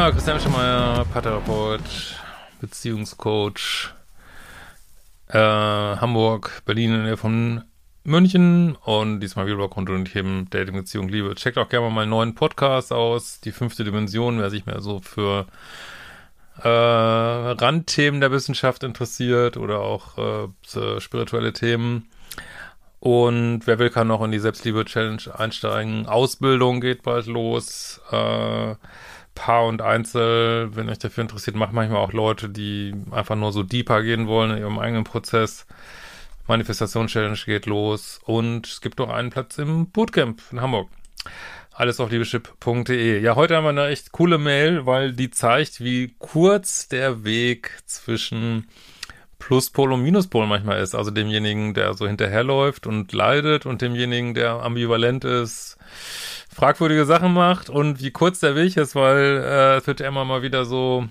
Ja, Christian Schemeier, Paartherapeut, Beziehungscoach, äh, Hamburg, Berlin in der von München und diesmal wieder rund um die Themen Dating, Beziehung, Liebe. Checkt auch gerne mal meinen neuen Podcast aus, die fünfte Dimension, wer sich mehr so für äh, Randthemen der Wissenschaft interessiert oder auch äh, spirituelle Themen. Und wer will, kann noch in die Selbstliebe-Challenge einsteigen. Ausbildung geht bald los. Äh, Paar und Einzel, wenn euch dafür interessiert, macht manchmal auch Leute, die einfach nur so deeper gehen wollen in ihrem eigenen Prozess. Manifestation-Challenge geht los und es gibt noch einen Platz im Bootcamp in Hamburg. Alles auf liebeschip.de. Ja, heute haben wir eine echt coole Mail, weil die zeigt, wie kurz der Weg zwischen Pluspol und Minuspol manchmal ist. Also demjenigen, der so hinterherläuft und leidet und demjenigen, der ambivalent ist, fragwürdige Sachen macht und wie kurz der Weg ist, weil äh, es wird ja immer mal wieder so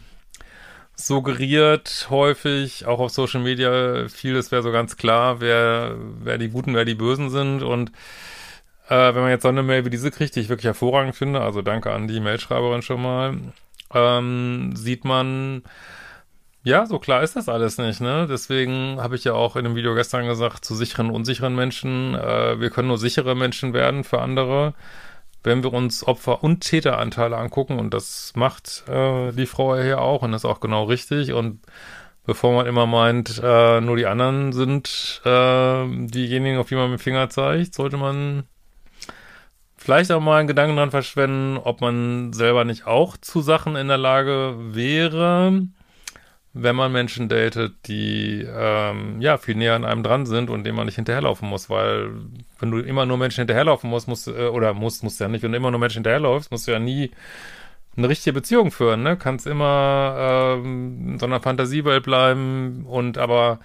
suggeriert, häufig, auch auf Social Media, vieles wäre so ganz klar, wer, wer die Guten, wer die Bösen sind und äh, wenn man jetzt so eine Mail wie diese kriegt, die ich wirklich hervorragend finde, also danke an die Mailschreiberin schon mal, ähm, sieht man, ja, so klar ist das alles nicht, ne? Deswegen habe ich ja auch in dem Video gestern gesagt, zu sicheren, unsicheren Menschen, äh, wir können nur sichere Menschen werden für andere wenn wir uns Opfer- und Täteranteile angucken, und das macht äh, die Frau hier auch, und das ist auch genau richtig, und bevor man immer meint, äh, nur die anderen sind äh, diejenigen, auf die man mit dem Finger zeigt, sollte man vielleicht auch mal einen Gedanken dran verschwenden, ob man selber nicht auch zu Sachen in der Lage wäre, wenn man Menschen datet, die ähm, ja viel näher an einem dran sind und dem man nicht hinterherlaufen muss, weil wenn du immer nur Menschen hinterherlaufen musst, musst äh, oder musst, musst ja nicht, wenn du immer nur Menschen hinterherläufst, musst du ja nie eine richtige Beziehung führen, ne? Kannst immer ähm, in so einer Fantasiewelt bleiben und aber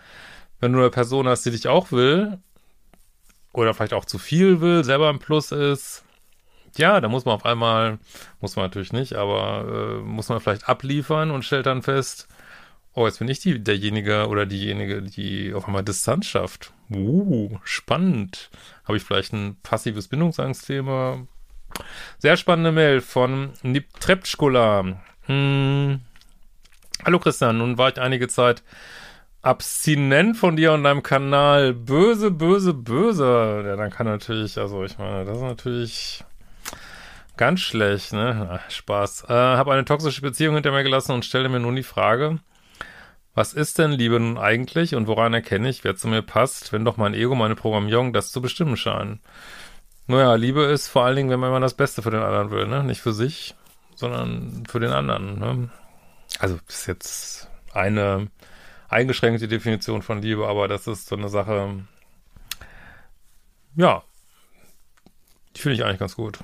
wenn du eine Person hast, die dich auch will oder vielleicht auch zu viel will, selber ein Plus ist, ja, da muss man auf einmal, muss man natürlich nicht, aber äh, muss man vielleicht abliefern und stellt dann fest, Oh, jetzt bin ich die, derjenige oder diejenige, die auf einmal Distanz schafft. Uh, spannend. Habe ich vielleicht ein passives Bindungsangstthema? Sehr spannende Mail von Nip Treptschkola. Hm. Hallo Christian, nun war ich einige Zeit abstinent von dir und deinem Kanal. Böse, böse, böse. Ja, dann kann natürlich, also ich meine, das ist natürlich ganz schlecht, ne? Ach, Spaß. Äh, habe eine toxische Beziehung hinter mir gelassen und stelle mir nun die Frage, was ist denn Liebe nun eigentlich und woran erkenne ich, wer zu mir passt, wenn doch mein Ego, meine Programmierung das zu bestimmen scheinen? Naja, Liebe ist vor allen Dingen, wenn man immer das Beste für den anderen will, ne? Nicht für sich, sondern für den anderen, ne? Also, das ist jetzt eine eingeschränkte Definition von Liebe, aber das ist so eine Sache, ja, die finde ich eigentlich ganz gut.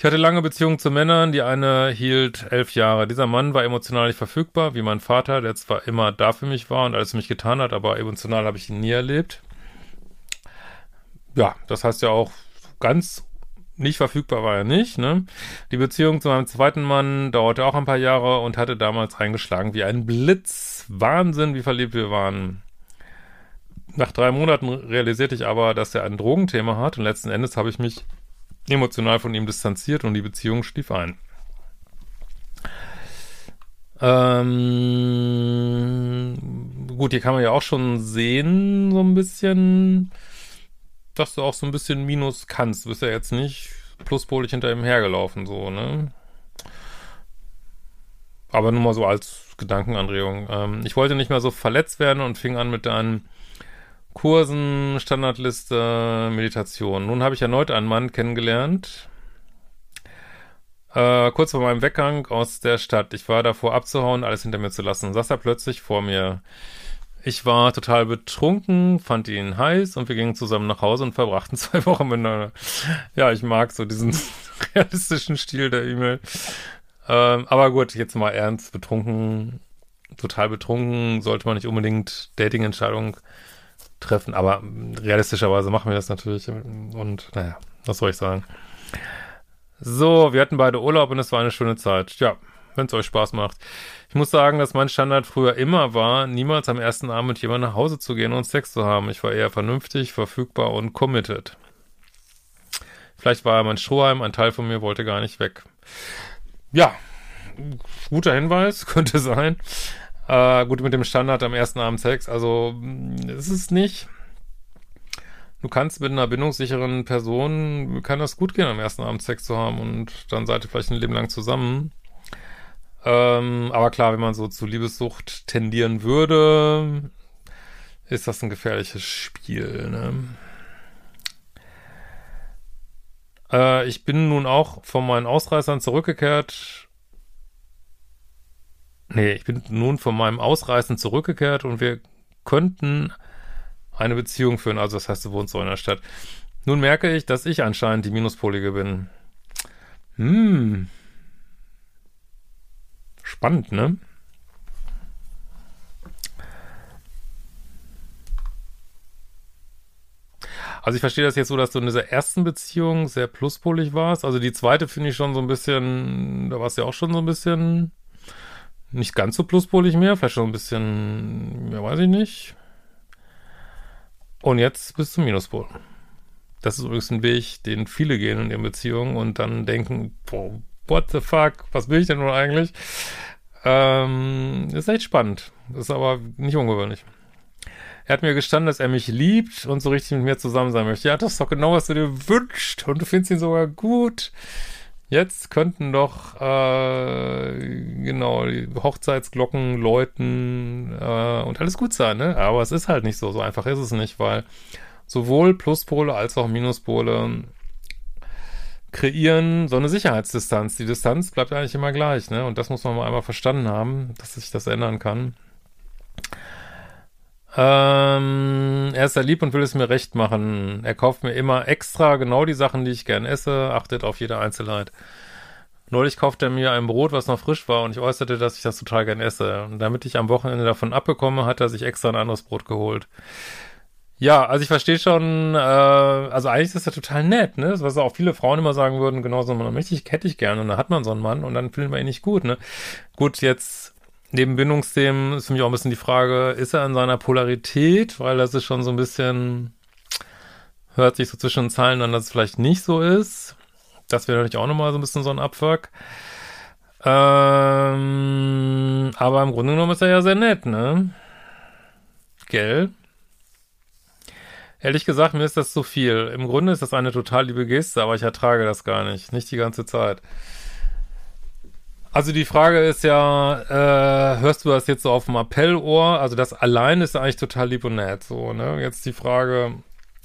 Ich hatte lange Beziehungen zu Männern, die eine hielt elf Jahre. Dieser Mann war emotional nicht verfügbar, wie mein Vater, der zwar immer da für mich war und alles für mich getan hat, aber emotional habe ich ihn nie erlebt. Ja, das heißt ja auch, ganz nicht verfügbar war er nicht, ne? Die Beziehung zu meinem zweiten Mann dauerte auch ein paar Jahre und hatte damals eingeschlagen wie ein Blitz. Wahnsinn, wie verliebt wir waren. Nach drei Monaten realisierte ich aber, dass er ein Drogenthema hat und letzten Endes habe ich mich emotional von ihm distanziert und die Beziehung stief ein. Ähm, gut, hier kann man ja auch schon sehen, so ein bisschen, dass du auch so ein bisschen Minus kannst. Du bist ja jetzt nicht pluspolig hinter ihm hergelaufen, so, ne? Aber nur mal so als Gedankenanregung. Ähm, ich wollte nicht mehr so verletzt werden und fing an mit deinen Kursen, Standardliste, Meditation. Nun habe ich erneut einen Mann kennengelernt. Äh, kurz vor meinem Weggang aus der Stadt. Ich war davor abzuhauen, alles hinter mir zu lassen. Saß er plötzlich vor mir. Ich war total betrunken, fand ihn heiß und wir gingen zusammen nach Hause und verbrachten zwei Wochen miteinander. Ja, ich mag so diesen realistischen Stil der E-Mail. Ähm, aber gut, jetzt mal ernst, betrunken, total betrunken, sollte man nicht unbedingt Dating-Entscheidung treffen, aber realistischerweise machen wir das natürlich und naja, was soll ich sagen. So, wir hatten beide Urlaub und es war eine schöne Zeit. Ja, wenn es euch Spaß macht. Ich muss sagen, dass mein Standard früher immer war, niemals am ersten Abend mit jemandem nach Hause zu gehen und Sex zu haben. Ich war eher vernünftig, verfügbar und committed. Vielleicht war mein Strohhalm, ein Teil von mir wollte gar nicht weg. ja, guter Hinweis, könnte sein. Äh, gut, mit dem Standard am ersten Abend Sex, also ist es nicht. Du kannst mit einer bindungssicheren Person, kann das gut gehen, am ersten Abend Sex zu haben und dann seid ihr vielleicht ein Leben lang zusammen. Ähm, aber klar, wenn man so zu Liebessucht tendieren würde, ist das ein gefährliches Spiel, ne? Äh, ich bin nun auch von meinen Ausreißern zurückgekehrt. Nee, ich bin nun von meinem Ausreißen zurückgekehrt und wir könnten eine Beziehung führen. Also das heißt, du wohnst so in der Stadt. Nun merke ich, dass ich anscheinend die Minuspolige bin. Hm. Spannend, ne? Also ich verstehe das jetzt so, dass du in dieser ersten Beziehung sehr pluspolig warst. Also die zweite finde ich schon so ein bisschen, da warst du ja auch schon so ein bisschen nicht ganz so pluspolig mehr, vielleicht schon ein bisschen, ja weiß ich nicht. Und jetzt bist du Minuspol. Das ist übrigens ein Weg, den viele gehen in ihren Beziehungen und dann denken, boah, what the fuck, was will ich denn nun eigentlich? Ähm, ist echt spannend. Ist aber nicht ungewöhnlich. Er hat mir gestanden, dass er mich liebt und so richtig mit mir zusammen sein möchte. Ja, das ist doch genau, was du dir wünschst. Und du findest ihn sogar gut. Jetzt könnten doch äh, genau Hochzeitsglocken läuten äh, und alles gut sein, ne? Aber es ist halt nicht so. So einfach ist es nicht, weil sowohl Pluspole als auch Minuspole kreieren so eine Sicherheitsdistanz. Die Distanz bleibt eigentlich immer gleich, ne? Und das muss man mal einmal verstanden haben, dass sich das ändern kann. Ähm, er ist sehr lieb und will es mir recht machen. Er kauft mir immer extra genau die Sachen, die ich gern esse, achtet auf jede Einzelheit. Neulich kaufte er mir ein Brot, was noch frisch war und ich äußerte, dass ich das total gern esse. Und damit ich am Wochenende davon abbekomme, hat er sich extra ein anderes Brot geholt. Ja, also ich verstehe schon, äh, also eigentlich ist das total nett, ne? Was auch viele Frauen immer sagen würden, genau so, man möchte ich, hätte ich gern und dann hat man so einen Mann und dann findet man ihn nicht gut, ne? Gut, jetzt neben Bindungsthemen ist für mich auch ein bisschen die Frage, ist er in seiner Polarität? Weil das ist schon so ein bisschen, hört sich so zwischen den Zeilen an, dass es vielleicht nicht so ist. Das wäre natürlich auch nochmal so ein bisschen so ein Abfuck. Ähm, aber im Grunde genommen ist er ja sehr nett, ne? Gell? Ehrlich gesagt, mir ist das zu viel. Im Grunde ist das eine total liebe Geste, aber ich ertrage das gar nicht. Nicht die ganze Zeit. Also die Frage ist ja, äh, hörst du das jetzt so auf dem Appellohr? Also das allein ist eigentlich total lieb und nett, so, ne? Jetzt die Frage,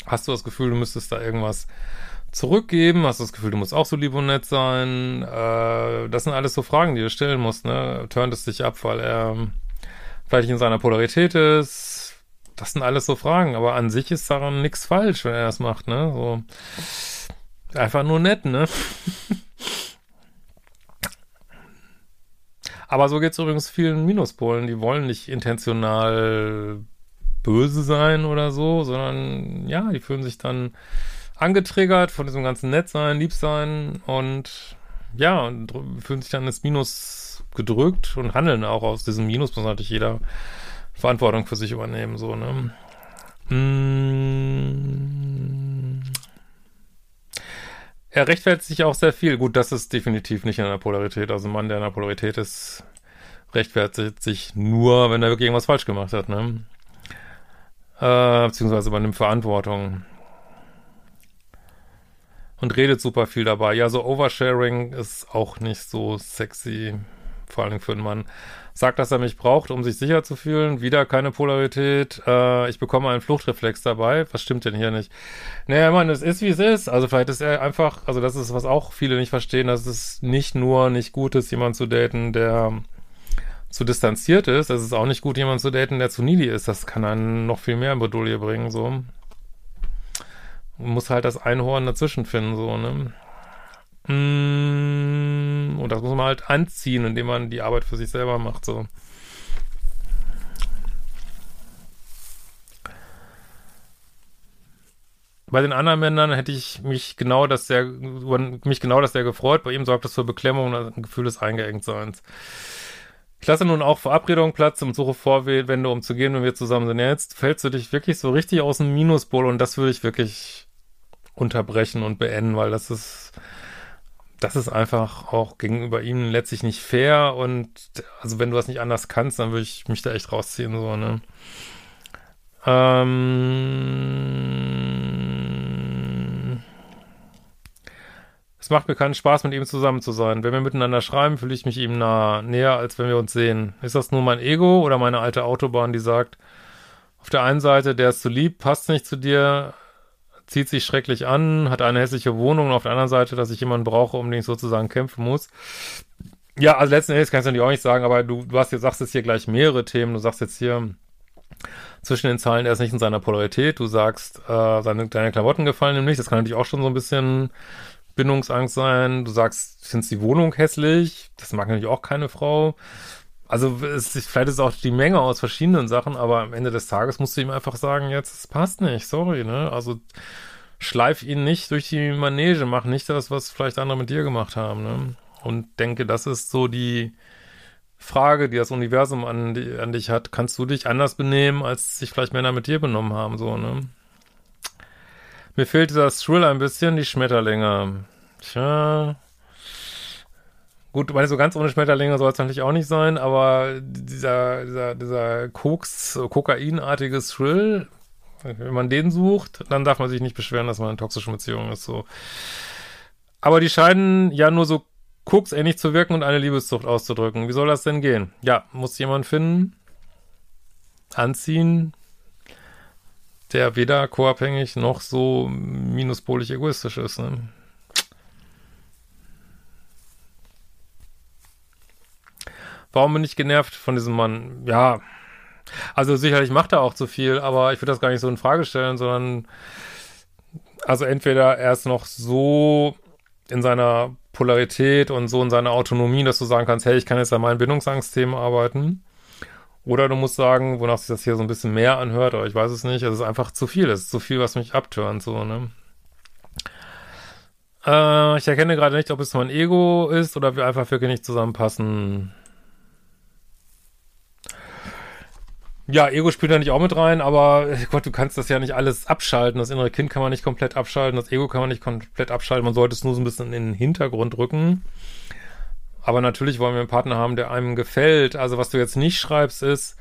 hast du das Gefühl, du müsstest da irgendwas zurückgeben? Hast du das Gefühl, du musst auch so lieb und nett sein? Äh, das sind alles so Fragen, die du stellen musst, ne? Turnt es dich ab, weil er vielleicht in seiner Polarität ist? Das sind alles so Fragen, aber an sich ist daran nichts falsch, wenn er das macht, ne? So einfach nur nett, ne? Aber so geht es übrigens vielen Minuspolen. Die wollen nicht intentional böse sein oder so, sondern ja, die fühlen sich dann angetriggert von diesem ganzen Nettsein, Liebsein und ja, und fühlen sich dann ins Minus gedrückt und handeln auch aus diesem Minus, muss natürlich jeder Verantwortung für sich übernehmen, so, ne? Mmh. Er rechtfertigt sich auch sehr viel. Gut, das ist definitiv nicht in der Polarität. Also ein Mann, der in der Polarität ist, rechtfertigt sich nur, wenn er wirklich irgendwas falsch gemacht hat, ne? Äh, beziehungsweise übernimmt Verantwortung. Und redet super viel dabei. Ja, so Oversharing ist auch nicht so sexy, vor allem für einen Mann sagt, dass er mich braucht, um sich sicher zu fühlen. Wieder keine Polarität. Äh, ich bekomme einen Fluchtreflex dabei. Was stimmt denn hier nicht? Naja, man, es ist, wie es ist. Also vielleicht ist er einfach, also das ist, was auch viele nicht verstehen, dass es nicht nur nicht gut ist, jemanden zu daten, der zu distanziert ist. Es ist auch nicht gut, jemanden zu daten, der zu needy ist. Das kann einen noch viel mehr in Bedouille bringen, so. Man muss halt das Einhorn dazwischen finden, so, ne? Mm, und das muss man halt anziehen, indem man die Arbeit für sich selber macht, so. Bei den anderen Männern hätte ich mich genau das sehr, mich genau das sehr gefreut. Bei ihm sorgt das für Beklemmung und ein Gefühl des Eingeengtseins. Ich lasse nun auch Verabredungen Platz und suche Vorwände, um zu gehen, wenn wir zusammen sind. Ja, jetzt fällst du dich wirklich so richtig aus dem Minuspol und das würde ich wirklich unterbrechen und beenden, weil das ist, das ist einfach auch gegenüber ihm letztlich nicht fair und also wenn du das nicht anders kannst, dann würde ich mich da echt rausziehen, so, ne? Ähm, es macht mir keinen Spaß, mit ihm zusammen zu sein. Wenn wir miteinander schreiben, fühle ich mich ihm nah, näher, als wenn wir uns sehen. Ist das nur mein Ego oder meine alte Autobahn, die sagt, auf der einen Seite, der ist zu lieb, passt nicht zu dir, zieht sich schrecklich an, hat eine hässliche Wohnung und auf der anderen Seite, dass ich jemanden brauche, um den ich sozusagen kämpfen muss. Ja, also letzten Endes kannst du natürlich auch nicht sagen, aber du, du hast jetzt, sagst jetzt hier gleich mehrere Themen. Du sagst jetzt hier zwischen den Zeilen, er ist nicht in seiner Polarität. Du sagst, äh, seine, deine Klamotten gefallen ihm nicht. Das kann natürlich auch schon so ein bisschen Bindungsangst sein. Du sagst, findest die Wohnung hässlich. Das mag natürlich auch keine Frau. Also es vielleicht ist auch die Menge aus verschiedenen Sachen, aber am Ende des Tages musst du ihm einfach sagen, jetzt, es passt nicht, sorry, ne? Also schleif ihn nicht durch die Manege, mach nicht das, was vielleicht andere mit dir gemacht haben, ne? Und denke, das ist so die Frage, die das Universum an, die, an dich hat. Kannst du dich anders benehmen, als sich vielleicht Männer mit dir benommen haben, so, ne? Mir fehlt dieser Thrill ein bisschen, die Schmetterlinge. Tja, Gut, meine, so ganz ohne Schmetterlinge soll es natürlich auch nicht sein, aber dieser, dieser, dieser Koks, Kokainartige Thrill, wenn man den sucht, dann darf man sich nicht beschweren, dass man in toxischen Beziehungen ist, so. Aber die scheinen ja nur so koksähnlich zu wirken und eine Liebeszucht auszudrücken. Wie soll das denn gehen? Ja, muss jemand finden, anziehen, der weder co-abhängig noch so minuspolig egoistisch ist, ne? Warum bin ich genervt von diesem Mann? Ja, also sicherlich macht er auch zu viel, aber ich würde das gar nicht so in Frage stellen, sondern also entweder er ist noch so in seiner Polarität und so in seiner Autonomie, dass du sagen kannst, hey, ich kann jetzt an meinen Bindungsangstthemen arbeiten. Oder du musst sagen, wonach sich das hier so ein bisschen mehr anhört, aber ich weiß es nicht, es ist einfach zu viel, es ist zu viel, was mich abtönt, so, ne? Äh, ich erkenne gerade nicht, ob es mein Ego ist oder wir einfach wirklich nicht zusammenpassen. Ja, Ego spielt da nicht auch mit rein, aber äh, Gott, du kannst das ja nicht alles abschalten. Das innere Kind kann man nicht komplett abschalten, das Ego kann man nicht komplett abschalten. Man sollte es nur so ein bisschen in den Hintergrund rücken. Aber natürlich wollen wir einen Partner haben, der einem gefällt. Also was du jetzt nicht schreibst, ist,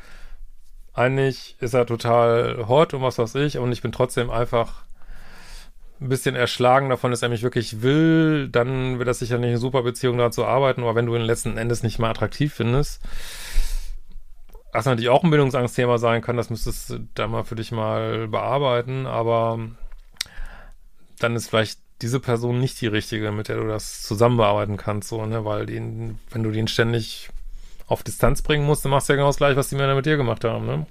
eigentlich ist er total hot und was weiß ich, und ich bin trotzdem einfach ein bisschen erschlagen davon, dass er mich wirklich will, dann wird das sicher nicht eine super Beziehung daran zu arbeiten, aber wenn du ihn letzten Endes nicht mal attraktiv findest, was natürlich auch ein Bildungsangstthema sein kann, das müsstest du da mal für dich mal bearbeiten, aber dann ist vielleicht diese Person nicht die richtige, mit der du das zusammen bearbeiten kannst, so, ne, weil den, wenn du den ständig auf Distanz bringen musst, dann machst du ja genau das gleiche, was die Männer mit dir gemacht haben, ne?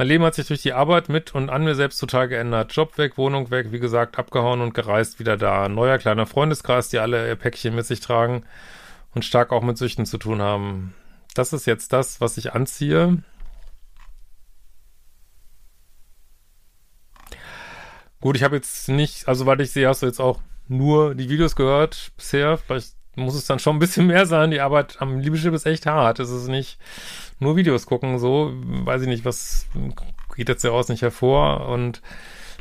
Mein Leben hat sich durch die Arbeit mit und an mir selbst total geändert. Job weg, Wohnung weg, wie gesagt, abgehauen und gereist wieder da. Neuer kleiner Freundeskreis, die alle ihr Päckchen mit sich tragen und stark auch mit Süchten zu tun haben. Das ist jetzt das, was ich anziehe. Gut, ich habe jetzt nicht, also weil ich sehe, hast du jetzt auch nur die Videos gehört bisher. Vielleicht muss es dann schon ein bisschen mehr sein. Die Arbeit am Liebeschip ist echt hart. Es ist nicht nur Videos gucken, so, weiß ich nicht, was geht jetzt ja aus nicht hervor und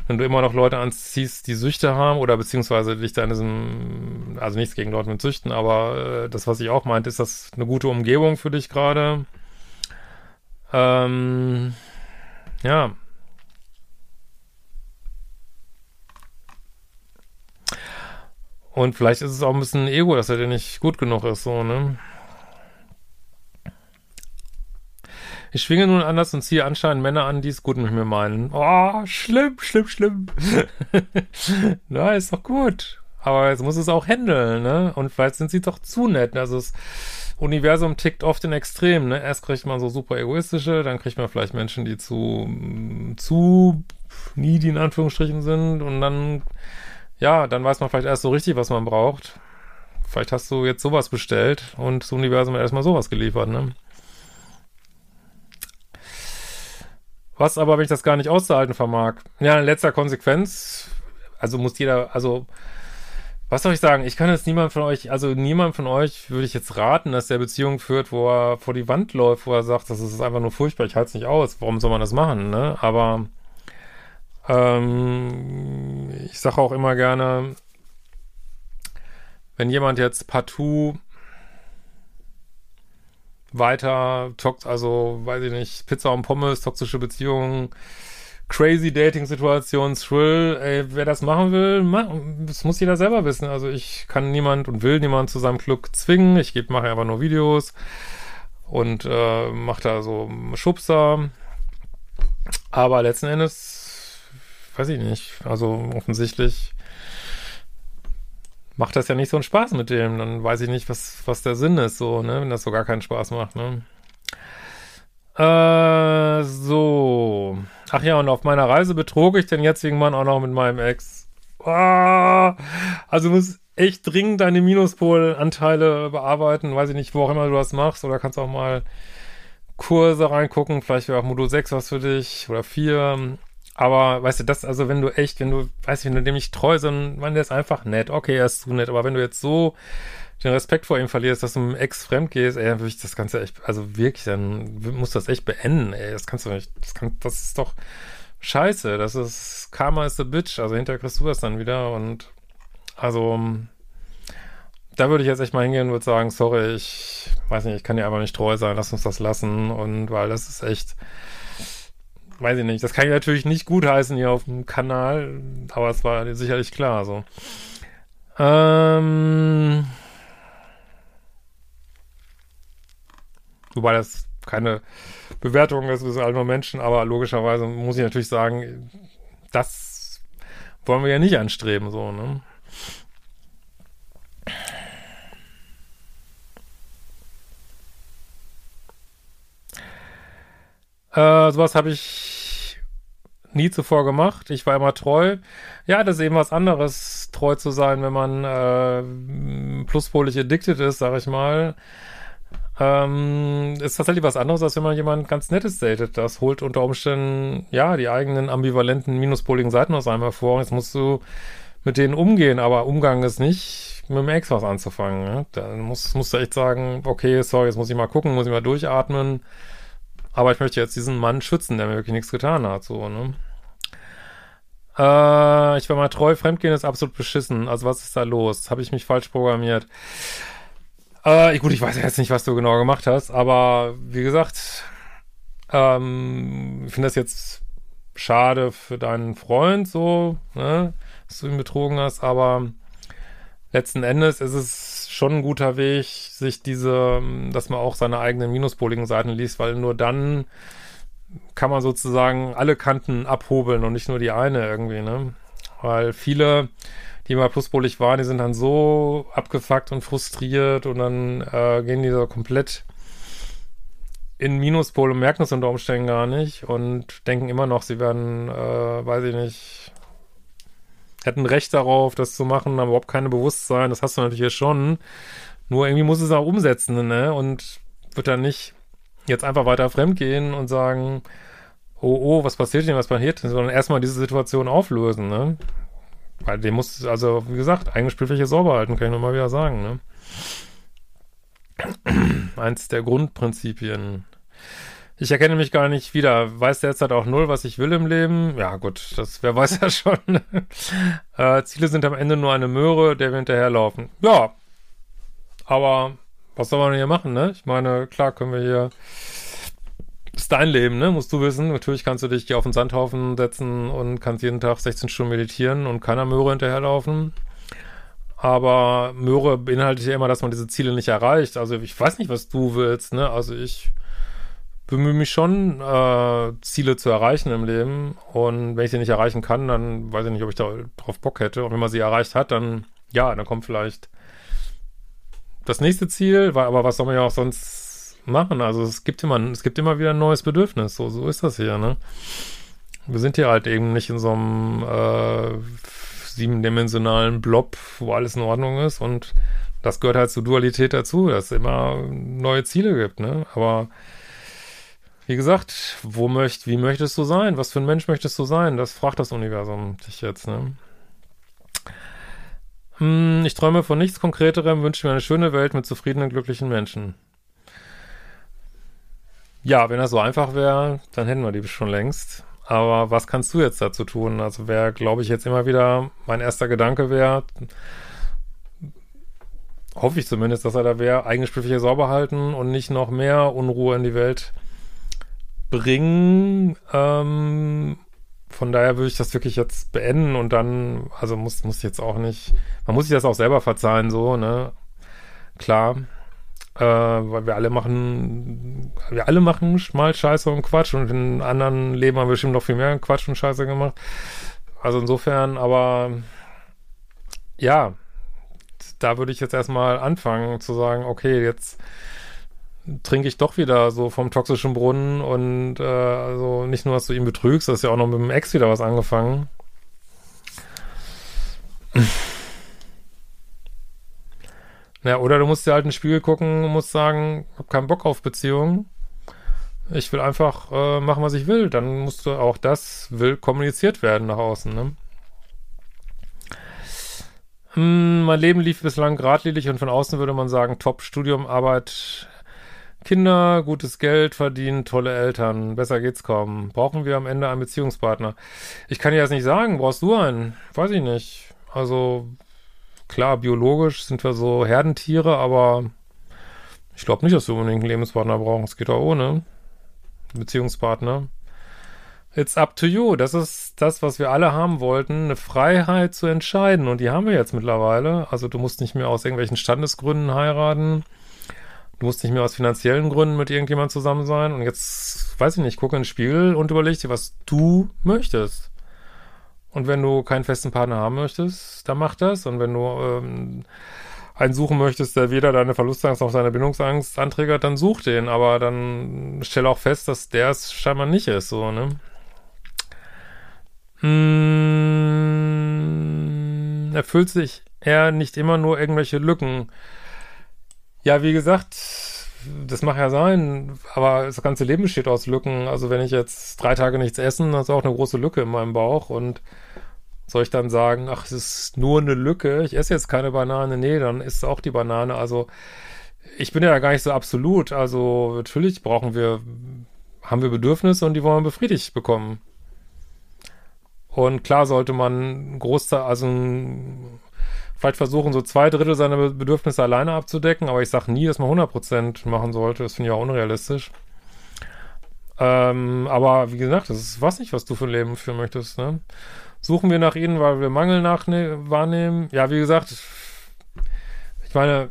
wenn du immer noch Leute anziehst, die Süchte haben oder beziehungsweise dich da in diesem, also nichts gegen Leute mit Süchten, aber äh, das, was ich auch meinte, ist das eine gute Umgebung für dich gerade? Ähm, ja. Und vielleicht ist es auch ein bisschen Ego, dass er dir nicht gut genug ist, so, ne? Ich schwinge nun anders und ziehe anscheinend Männer an, die es gut mit mir meinen. Oh, schlimm, schlimm, schlimm. Na, ist doch gut. Aber jetzt muss es auch handeln, ne? Und vielleicht sind sie doch zu nett. Also das Universum tickt oft in Extremen, ne? Erst kriegt man so super egoistische, dann kriegt man vielleicht Menschen, die zu, zu needy in Anführungsstrichen sind und dann, ja, dann weiß man vielleicht erst so richtig, was man braucht. Vielleicht hast du jetzt sowas bestellt und das Universum hat erstmal sowas geliefert, ne? Was aber, wenn ich das gar nicht auszuhalten vermag? Ja, in letzter Konsequenz, also muss jeder, also was soll ich sagen? Ich kann jetzt niemand von euch, also niemand von euch würde ich jetzt raten, dass der Beziehung führt, wo er vor die Wand läuft, wo er sagt, das ist einfach nur furchtbar, ich halte es nicht aus. Warum soll man das machen, ne? Aber ähm, ich sage auch immer gerne, wenn jemand jetzt partout weiter, also weiß ich nicht, Pizza und Pommes, toxische Beziehungen, crazy Dating-Situation, Thrill, ey, wer das machen will, mach, das muss jeder selber wissen. Also ich kann niemand und will niemand zu seinem Glück zwingen. Ich mache einfach nur Videos und äh, mache da so Schubser. Aber letzten Endes, weiß ich nicht, also offensichtlich macht das ja nicht so einen Spaß mit dem. Dann weiß ich nicht, was, was der Sinn ist, so, ne, wenn das so gar keinen Spaß macht, ne. Äh, so. Ach ja, und auf meiner Reise betrog ich den jetzigen Mann auch noch mit meinem Ex. Oh, also musst echt dringend deine Minuspolanteile bearbeiten. Weiß ich nicht, wo auch immer du das machst. Oder kannst auch mal Kurse reingucken. Vielleicht wäre auch Modul 6 was für dich. Oder 4. Aber weißt du, das, also wenn du echt, wenn du, weißt du, wenn du dem nicht treu, sondern man, der ist einfach nett. Okay, er ist zu nett. Aber wenn du jetzt so den Respekt vor ihm verlierst, dass du mit einem Ex fremd gehst, ey, dann würde ich das Ganze echt, also wirklich, dann musst du das echt beenden, ey. Das kannst du nicht, das kann, das ist doch scheiße. Das ist, Karma is a bitch. Also hinterher kriegst du das dann wieder und, also, da würde ich jetzt echt mal hingehen und würde sagen, sorry, ich weiß nicht, ich kann dir einfach nicht treu sein, lass uns das lassen und, weil das ist echt, weiß ich nicht, das kann ich natürlich nicht gutheißen hier auf dem Kanal, aber es war sicherlich klar, so. Ähm, Wobei das keine Bewertung ist, wir sind alle nur Menschen, aber logischerweise muss ich natürlich sagen, das wollen wir ja nicht anstreben, so, ne? Äh, sowas habe ich nie zuvor gemacht. Ich war immer treu. Ja, das ist eben was anderes, treu zu sein, wenn man äh, pluspolig addicted ist, sag ich mal. Ähm, ist tatsächlich was anderes, als wenn man jemand ganz Nettes datet. Das holt unter Umständen, ja, die eigenen ambivalenten, minuspoligen Seiten aus einem hervor. Jetzt musst du mit denen umgehen, aber Umgang ist nicht mit dem Ex was anzufangen. Ne? Dann musst, musst du echt sagen, okay, sorry, jetzt muss ich mal gucken, muss ich mal durchatmen. Aber ich möchte jetzt diesen Mann schützen, der mir wirklich nichts getan hat, so, ne? Äh, ich war mal treu, Fremdgehen ist absolut beschissen. Also was ist da los? Habe ich mich falsch programmiert? Äh, gut, ich weiß jetzt nicht, was du genau gemacht hast, aber wie gesagt, ähm, ich finde das jetzt schade für deinen Freund so, ne, dass du ihn betrogen hast, aber letzten Endes ist es schon ein guter Weg, sich diese, dass man auch seine eigenen minuspoligen Seiten liest, weil nur dann kann man sozusagen alle Kanten abhobeln und nicht nur die eine irgendwie, ne? Weil viele die mal pluspolig waren, die sind dann so abgefuckt und frustriert und dann äh, gehen die so komplett in Minuspol und merken es unter Umständen gar nicht und denken immer noch, sie werden, äh, weiß ich nicht, hätten Recht darauf, das zu machen, haben überhaupt keine Bewusstsein. Das hast du natürlich hier schon. Nur irgendwie muss es auch umsetzen, ne? Und wird dann nicht jetzt einfach weiter fremdgehen und sagen, oh, oh, was passiert denn, was passiert denn, sondern erstmal diese Situation auflösen, ne? Weil dem muss, also wie gesagt, eigene Spielfläche sauber halten, kann ich nur mal wieder sagen. Ne? Eins der Grundprinzipien. Ich erkenne mich gar nicht wieder. Weiß derzeit auch null, was ich will im Leben? Ja, gut, das, wer weiß ja schon. äh, Ziele sind am Ende nur eine Möhre, der wir hinterherlaufen. Ja. Aber was soll man hier machen, ne? Ich meine, klar können wir hier ist dein Leben, ne? Musst du wissen. Natürlich kannst du dich hier auf den Sandhaufen setzen und kannst jeden Tag 16 Stunden meditieren und keiner Möhre hinterherlaufen. Aber Möhre beinhaltet ja immer, dass man diese Ziele nicht erreicht. Also ich weiß nicht, was du willst, ne? Also ich bemühe mich schon, äh, Ziele zu erreichen im Leben. Und wenn ich sie nicht erreichen kann, dann weiß ich nicht, ob ich da drauf Bock hätte. Und wenn man sie erreicht hat, dann, ja, dann kommt vielleicht das nächste Ziel. Aber was soll man ja auch sonst machen. Also es gibt immer, es gibt immer wieder ein neues Bedürfnis. So, so ist das hier, ne? Wir sind hier halt eben nicht in so einem äh, siebendimensionalen Blob, wo alles in Ordnung ist und das gehört halt zur Dualität dazu, dass es immer neue Ziele gibt, ne? Aber wie gesagt, wo möcht, wie möchtest du sein? Was für ein Mensch möchtest du sein? Das fragt das Universum dich jetzt, ne? Hm, ich träume von nichts Konkreterem, wünsche mir eine schöne Welt mit zufriedenen, glücklichen Menschen. Ja, wenn das so einfach wäre, dann hätten wir die schon längst. Aber was kannst du jetzt dazu tun? Also wäre, glaube ich, jetzt immer wieder mein erster Gedanke wäre, hoffe ich zumindest, dass er da wäre, eigene Spielfläche sauber halten und nicht noch mehr Unruhe in die Welt bringen. Ähm, von daher würde ich das wirklich jetzt beenden und dann, also muss, muss jetzt auch nicht, man muss sich das auch selber verzeihen, so, ne? Klar. Äh, weil wir alle machen, wir alle machen mal Scheiße und Quatsch und in anderen Leben haben wir bestimmt noch viel mehr Quatsch und Scheiße gemacht. Also insofern, aber ja, da würde ich jetzt erstmal anfangen zu sagen, okay, jetzt trinke ich doch wieder so vom toxischen Brunnen und äh, also nicht nur, dass du ihn betrügst, das ist ja auch noch mit dem Ex wieder was angefangen. Ja, oder du musst dir halt ein Spiegel gucken und musst sagen, ich hab keinen Bock auf Beziehungen. Ich will einfach äh, machen, was ich will. Dann musst du auch das will kommuniziert werden nach außen, ne? Hm, mein Leben lief bislang geradlinig und von außen würde man sagen, top Studium, Arbeit, Kinder, gutes Geld verdienen, tolle Eltern. Besser geht's kaum. Brauchen wir am Ende einen Beziehungspartner? Ich kann dir das nicht sagen. Brauchst du einen? Weiß ich nicht. Also, klar, biologisch sind wir so Herdentiere, aber ich glaube nicht, dass wir unbedingt einen Lebenspartner brauchen. Es geht auch ohne. Beziehungspartner. It's up to you. Das ist das, was wir alle haben wollten, eine Freiheit zu entscheiden. Und die haben wir jetzt mittlerweile. Also du musst nicht mehr aus irgendwelchen Standesgründen heiraten. Du musst nicht mehr aus finanziellen Gründen mit irgendjemand zusammen sein. Und jetzt, weiß ich nicht, gucke in den Spiegel und überleg dir, was du möchtest. Und wenn du keinen festen Partner haben möchtest, dann mach das. Und wenn du ähm, einen suchen möchtest, der weder deine Verlustangst noch deine Bindungsangst anträgert, dann such den. Aber dann stell auch fest, dass der es scheinbar nicht ist, so, ne? hm, erfüllt sich er nicht immer nur irgendwelche Lücken. Ja, wie gesagt, das mag ja sein, aber das ganze Leben besteht aus Lücken. Also wenn ich jetzt drei Tage nichts essen, dann ist auch eine große Lücke in meinem Bauch und soll ich dann sagen, ach, es ist nur eine Lücke, ich esse jetzt keine Banane, nee, dann ist auch die Banane. Also ich bin ja gar nicht so absolut. Also natürlich brauchen wir, haben wir Bedürfnisse und die wollen wir befriedigt bekommen. Und klar sollte man Großteil, also vielleicht versuchen, so zwei Drittel seiner Bedürfnisse alleine abzudecken, aber ich sage nie, dass man 100% machen sollte. Das finde ich auch unrealistisch. Ähm, aber wie gesagt, das ist was nicht, was du für ein Leben führen möchtest. Ne? Suchen wir nach ihnen, weil wir Mangel wahrnehmen. Ja, wie gesagt, ich meine,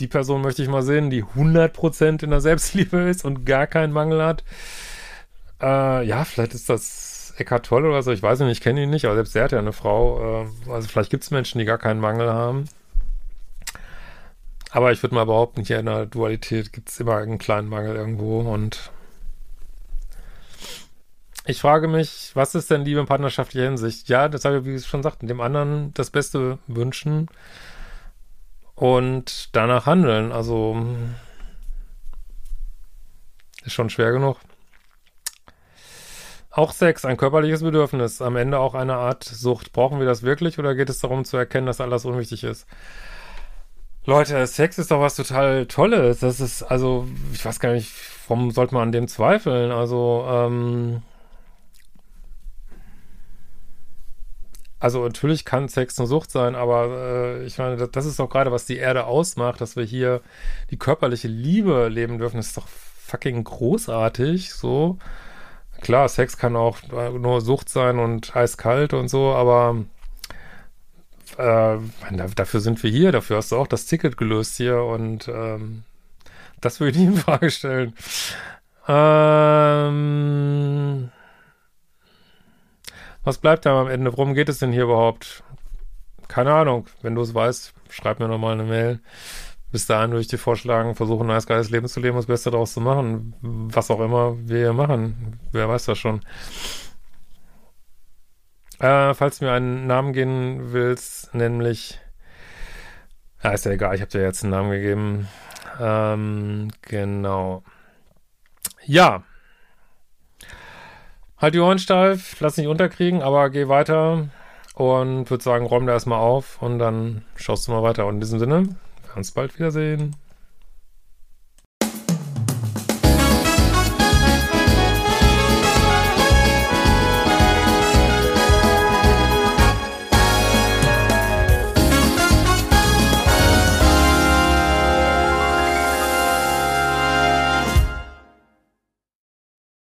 die Person möchte ich mal sehen, die 100% in der Selbstliebe ist und gar keinen Mangel hat. Äh, ja, vielleicht ist das Eckhart Tolle oder so, ich weiß nicht, ich kenne ihn nicht, aber selbst er hat ja eine Frau. Äh, also vielleicht gibt es Menschen, die gar keinen Mangel haben. Aber ich würde mal behaupten, hier in der Dualität gibt es immer einen kleinen Mangel irgendwo und ich frage mich, was ist denn Liebe in partnerschaftlicher Hinsicht? Ja, das habe ich, wie ich schon sagte, dem anderen das Beste wünschen und danach handeln. Also ist schon schwer genug. Auch Sex, ein körperliches Bedürfnis, am Ende auch eine Art Sucht. Brauchen wir das wirklich oder geht es darum zu erkennen, dass alles unwichtig ist? Leute, Sex ist doch was total Tolles. Das ist, also, ich weiß gar nicht, warum sollte man an dem zweifeln? Also, ähm, also natürlich kann Sex eine Sucht sein, aber äh, ich meine, das, das ist doch gerade, was die Erde ausmacht, dass wir hier die körperliche Liebe leben dürfen. Das ist doch fucking großartig, so. Klar, Sex kann auch nur Sucht sein und eiskalt und so, aber äh, dafür sind wir hier, dafür hast du auch das Ticket gelöst hier und ähm, das würde ich in Frage stellen. Ähm, was bleibt da am Ende? Worum geht es denn hier überhaupt? Keine Ahnung. Wenn du es weißt, schreib mir nochmal eine Mail bis dahin würde ich dir vorschlagen, versuchen, ein nice, geiles Leben zu leben, das Beste daraus zu machen. Was auch immer wir hier machen. Wer weiß das schon. Äh, falls du mir einen Namen geben willst, nämlich. Ja, ist ja egal, ich habe dir jetzt einen Namen gegeben. Ähm, genau. Ja. Halt die Ohren steif, lass nicht unterkriegen, aber geh weiter Und würde sagen, räum da erstmal auf und dann schaust du mal weiter. Und in diesem Sinne, wir bald wiedersehen.